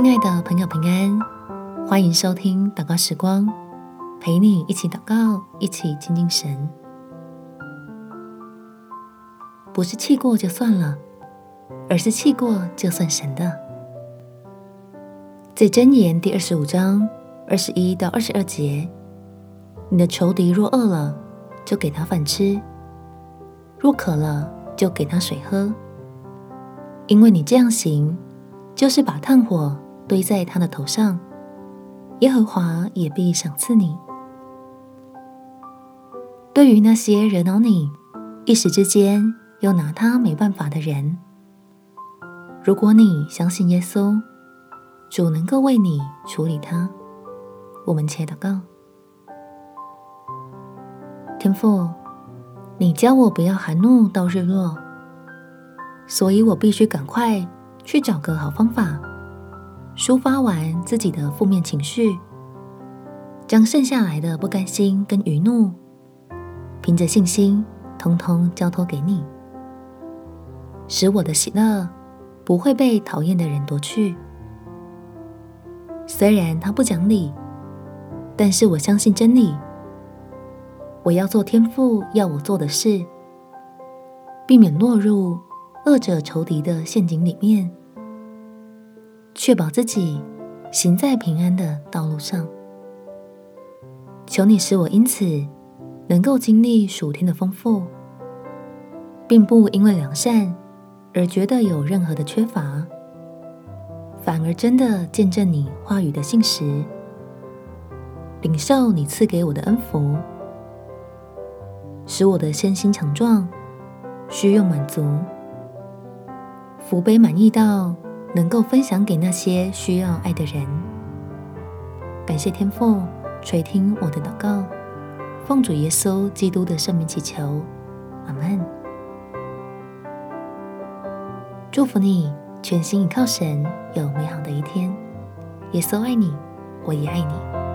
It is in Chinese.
亲爱的朋友，平安，欢迎收听祷告时光，陪你一起祷告，一起亲近神。不是气过就算了，而是气过就算神的。在箴言第二十五章二十一到二十二节，你的仇敌若饿了，就给他饭吃；若渴了，就给他水喝，因为你这样行。就是把炭火堆在他的头上，耶和华也必赏赐你。对于那些惹恼你、一时之间又拿他没办法的人，如果你相信耶稣，主能够为你处理他。我们且祷告：天父，你教我不要含怒到日落，所以我必须赶快。去找个好方法，抒发完自己的负面情绪，将剩下来的不甘心跟余怒，凭着信心，通通交托给你，使我的喜乐不会被讨厌的人夺去。虽然他不讲理，但是我相信真理。我要做天父要我做的事，避免落入恶者仇敌的陷阱里面。确保自己行在平安的道路上。求你使我因此能够经历属天的丰富，并不因为良善而觉得有任何的缺乏，反而真的见证你话语的信实，领受你赐给我的恩福，使我的身心强壮，需用满足，福杯满溢到。能够分享给那些需要爱的人。感谢天父垂听我的祷告，奉主耶稣基督的圣名祈求，阿门。祝福你，全心依靠神，有美好的一天。耶稣爱你，我也爱你。